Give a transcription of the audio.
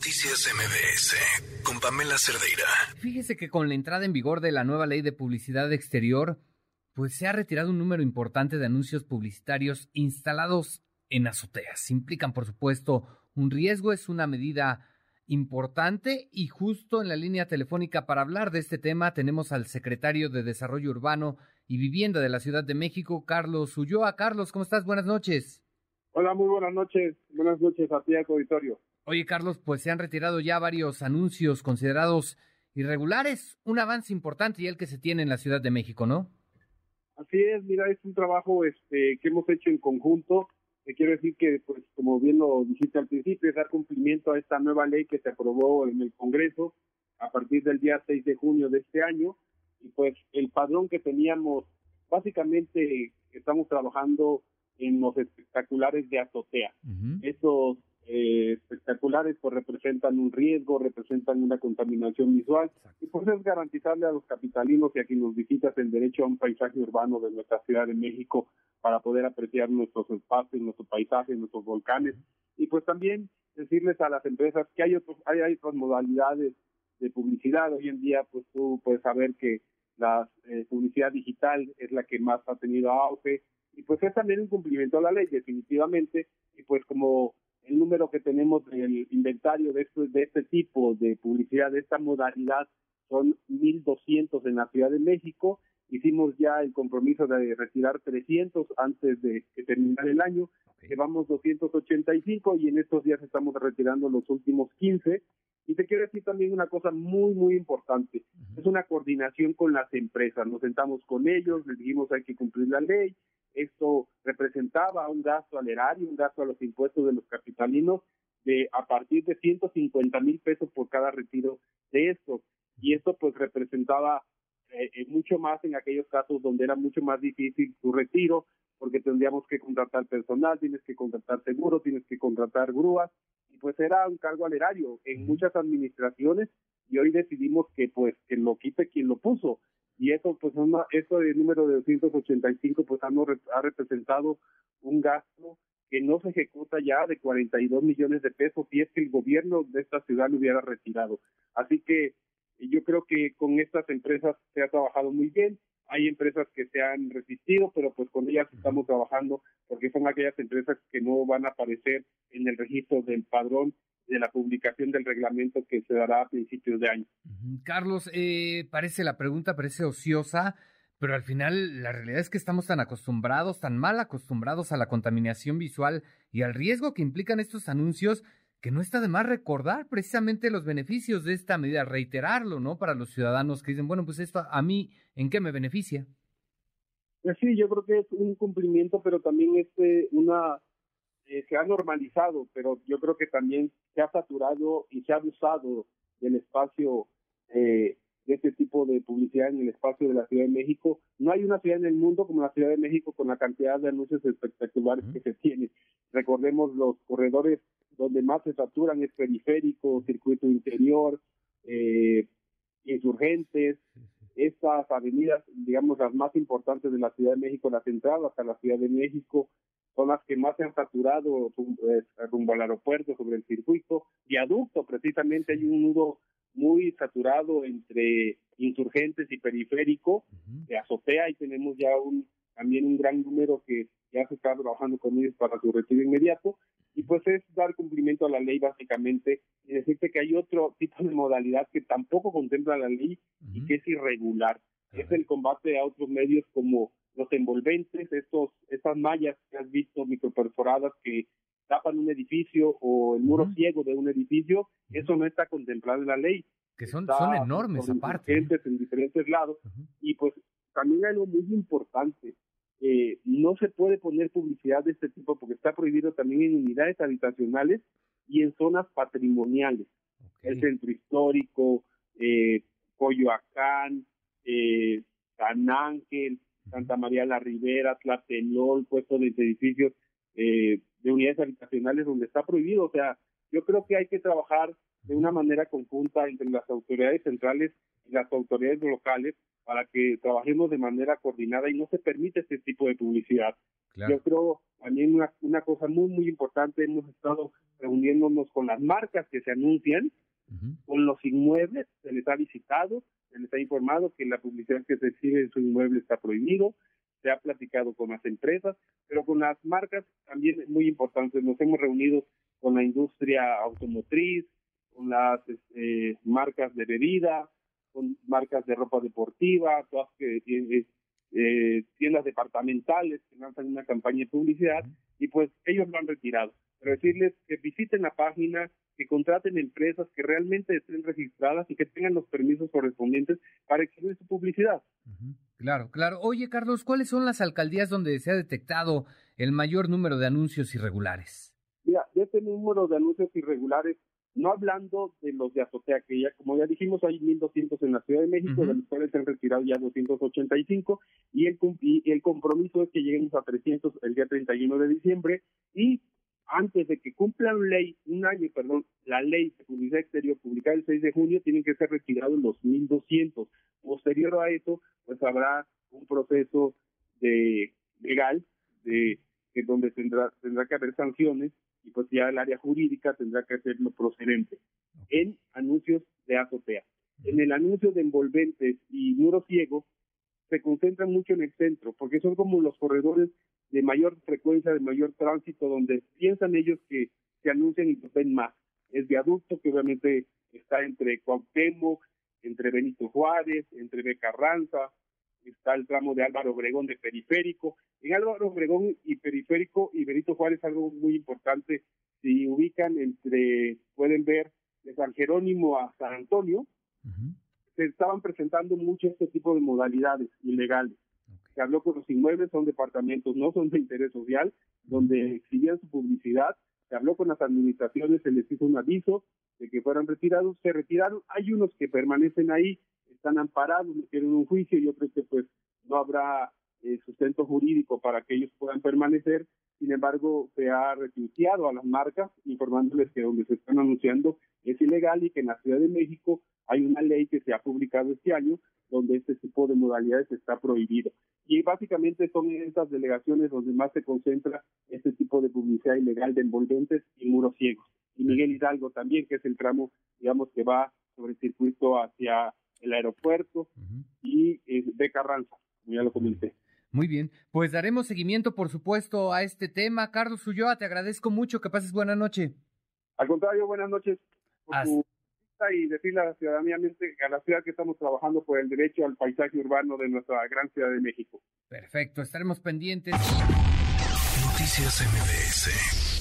Noticias MBS con Pamela Cerdeira. Fíjese que con la entrada en vigor de la nueva ley de publicidad exterior, pues se ha retirado un número importante de anuncios publicitarios instalados en azoteas. Implican, por supuesto, un riesgo, es una medida importante y justo en la línea telefónica para hablar de este tema tenemos al secretario de Desarrollo Urbano y Vivienda de la Ciudad de México, Carlos Ulloa. Carlos, ¿cómo estás? Buenas noches. Hola, muy buenas noches. Buenas noches a ti, auditorio. Oye, Carlos, pues se han retirado ya varios anuncios considerados irregulares. Un avance importante y el que se tiene en la Ciudad de México, ¿no? Así es, mira, es un trabajo este, que hemos hecho en conjunto. Te quiero decir que, pues, como bien lo dijiste al principio, es dar cumplimiento a esta nueva ley que se aprobó en el Congreso a partir del día 6 de junio de este año. Y pues el padrón que teníamos, básicamente estamos trabajando en los espectaculares de azotea. Esos eh, espectaculares pues representan un riesgo, representan una contaminación visual. Y pues es garantizarle a los capitalinos y a quienes nos visitan el derecho a un paisaje urbano de nuestra Ciudad de México para poder apreciar nuestros espacios, nuestros paisajes, nuestros volcanes. Y pues también decirles a las empresas que hay otros hay, hay otras modalidades de publicidad. Hoy en día pues tú puedes saber que la eh, publicidad digital es la que más ha tenido auge. Y pues es también un cumplimiento a la ley definitivamente. Y pues como el número que tenemos del inventario de, esto, de este tipo de publicidad, de esta modalidad, son 1.200 en la Ciudad de México. Hicimos ya el compromiso de retirar 300 antes de que terminara el año. Llevamos 285 y en estos días estamos retirando los últimos 15. Y te quiero decir también una cosa muy, muy importante. Es una coordinación con las empresas. Nos sentamos con ellos, les dijimos hay que cumplir la ley, esto representaba un gasto al erario, un gasto a los impuestos de los capitalinos de a partir de 150 mil pesos por cada retiro de esto. Y esto pues representaba eh, eh, mucho más en aquellos casos donde era mucho más difícil su retiro, porque tendríamos que contratar personal, tienes que contratar seguro, tienes que contratar grúas, y pues era un cargo al erario en muchas administraciones, y hoy decidimos que pues que lo quite quien lo puso y eso pues una, eso del número de 285 pues ha, ha representado un gasto que no se ejecuta ya de 42 millones de pesos si es que el gobierno de esta ciudad lo hubiera retirado. Así que yo creo que con estas empresas se ha trabajado muy bien. Hay empresas que se han resistido, pero pues con ellas estamos trabajando porque son aquellas empresas que no van a aparecer en el registro del padrón de la publicación del reglamento que se dará a principios de año. Carlos, eh, parece la pregunta, parece ociosa, pero al final la realidad es que estamos tan acostumbrados, tan mal acostumbrados a la contaminación visual y al riesgo que implican estos anuncios que no está de más recordar precisamente los beneficios de esta medida, reiterarlo, ¿no? Para los ciudadanos que dicen, bueno, pues esto a mí, ¿en qué me beneficia? Pues sí, yo creo que es un cumplimiento, pero también es eh, una eh, se ha normalizado, pero yo creo que también se ha saturado y se ha abusado del espacio eh, de este tipo de publicidad en el espacio de la Ciudad de México. No hay una ciudad en el mundo como la Ciudad de México con la cantidad de anuncios espectaculares que se tiene. Recordemos los corredores donde más se saturan es periférico, circuito interior, eh, insurgentes, estas avenidas, digamos, las más importantes de la Ciudad de México, las entradas a la Ciudad de México, son las que más se han saturado eh, rumbo al aeropuerto, sobre el circuito. Viaducto, precisamente, hay un nudo muy saturado entre insurgentes y periférico de azotea y tenemos ya un también un gran número que ya se está trabajando con ellos para su retiro inmediato. Y pues es dar cumplimiento a la ley básicamente y decirte que hay otro tipo de modalidad que tampoco contempla la ley y que es irregular es el combate a otros medios como los envolventes, estos, estas mallas que has visto microperforadas que tapan un edificio o el muro ciego de un edificio, eso no está contemplado en la ley. Que son, son enormes aparte. ¿eh? En diferentes lados. Y pues también hay algo muy importante. Eh, no se puede poner publicidad de este tipo porque está prohibido también en unidades habitacionales y en zonas patrimoniales. El centro histórico, eh, Coyoacán, eh, San Ángel, Santa María la Ribera, Tlatelol, puestos de edificios eh, de unidades habitacionales donde está prohibido, o sea, yo creo que hay que trabajar de una manera conjunta entre las autoridades centrales y las autoridades locales para que trabajemos de manera coordinada y no se permite este tipo de publicidad. Yo creo también una, una cosa muy, muy importante, hemos estado reuniéndonos con las marcas que se anuncian, con los inmuebles, se les ha visitado, se les ha informado que la publicidad que se exhibe en su inmueble está prohibido, se ha platicado con las empresas, pero con las marcas también es muy importante. Nos hemos reunido con la industria automotriz, con las este, marcas de bebida, con marcas de ropa deportiva, todas que tienen eh, tiendas departamentales que lanzan una campaña de publicidad y pues ellos lo han retirado. Pero decirles que visiten la página, que contraten empresas que realmente estén registradas y que tengan los permisos correspondientes para exhibir su publicidad. Claro, claro. Oye, Carlos, ¿cuáles son las alcaldías donde se ha detectado el mayor número de anuncios irregulares? Mira, de este número de anuncios irregulares no hablando de los de azotea, que ya, como ya dijimos, hay 1.200 en la Ciudad de México, de los cuales se han retirado ya 285, y el, y el compromiso es que lleguemos a 300 el día 31 de diciembre, y antes de que cumplan ley, un año, perdón, la ley de publicidad exterior publicada el 6 de junio, tienen que ser retirados los 1.200. Posterior a eso, pues habrá un proceso de legal de que donde tendrá tendrá que haber sanciones pues ya el área jurídica tendrá que hacerlo procedente. En anuncios de azotea. En el anuncio de envolventes y muro ciego se concentran mucho en el centro, porque son como los corredores de mayor frecuencia, de mayor tránsito, donde piensan ellos que se anuncian y se ven más. Es viaducto que obviamente está entre Cuauhtémoc, entre Benito Juárez, entre Becarranza, está el tramo de Álvaro Obregón de Periférico. En Álvaro Obregón y Periférico y Benito Juárez algo muy importante, si ubican entre, pueden ver, de San Jerónimo a San Antonio, se estaban presentando mucho este tipo de modalidades ilegales. Se habló con los inmuebles, son departamentos, no son de interés social, donde exhibían su publicidad. Se habló con las administraciones, se les hizo un aviso de que fueran retirados, se retiraron. Hay unos que permanecen ahí, están amparados, metieron un juicio, yo creo que pues no habrá eh, sustento jurídico para que ellos puedan permanecer. Sin embargo, se ha retuiteado a las marcas informándoles que donde se están anunciando es ilegal y que en la Ciudad de México hay una ley que se ha publicado este año donde este tipo de modalidades está prohibido. Y básicamente son estas delegaciones donde más se concentra este tipo de publicidad ilegal de envolventes y muros ciegos. Y Miguel Hidalgo también, que es el tramo, digamos, que va sobre el circuito hacia el aeropuerto y eh, de Carranza, como ya lo comenté. Muy bien, pues daremos seguimiento, por supuesto, a este tema. Carlos Ulloa, te agradezco mucho, que pases buena noche. Al contrario, buenas noches por tu y decirle a la ciudadanía, a la ciudad que estamos trabajando por el derecho al paisaje urbano de nuestra gran ciudad de México. Perfecto, estaremos pendientes. Noticias MBS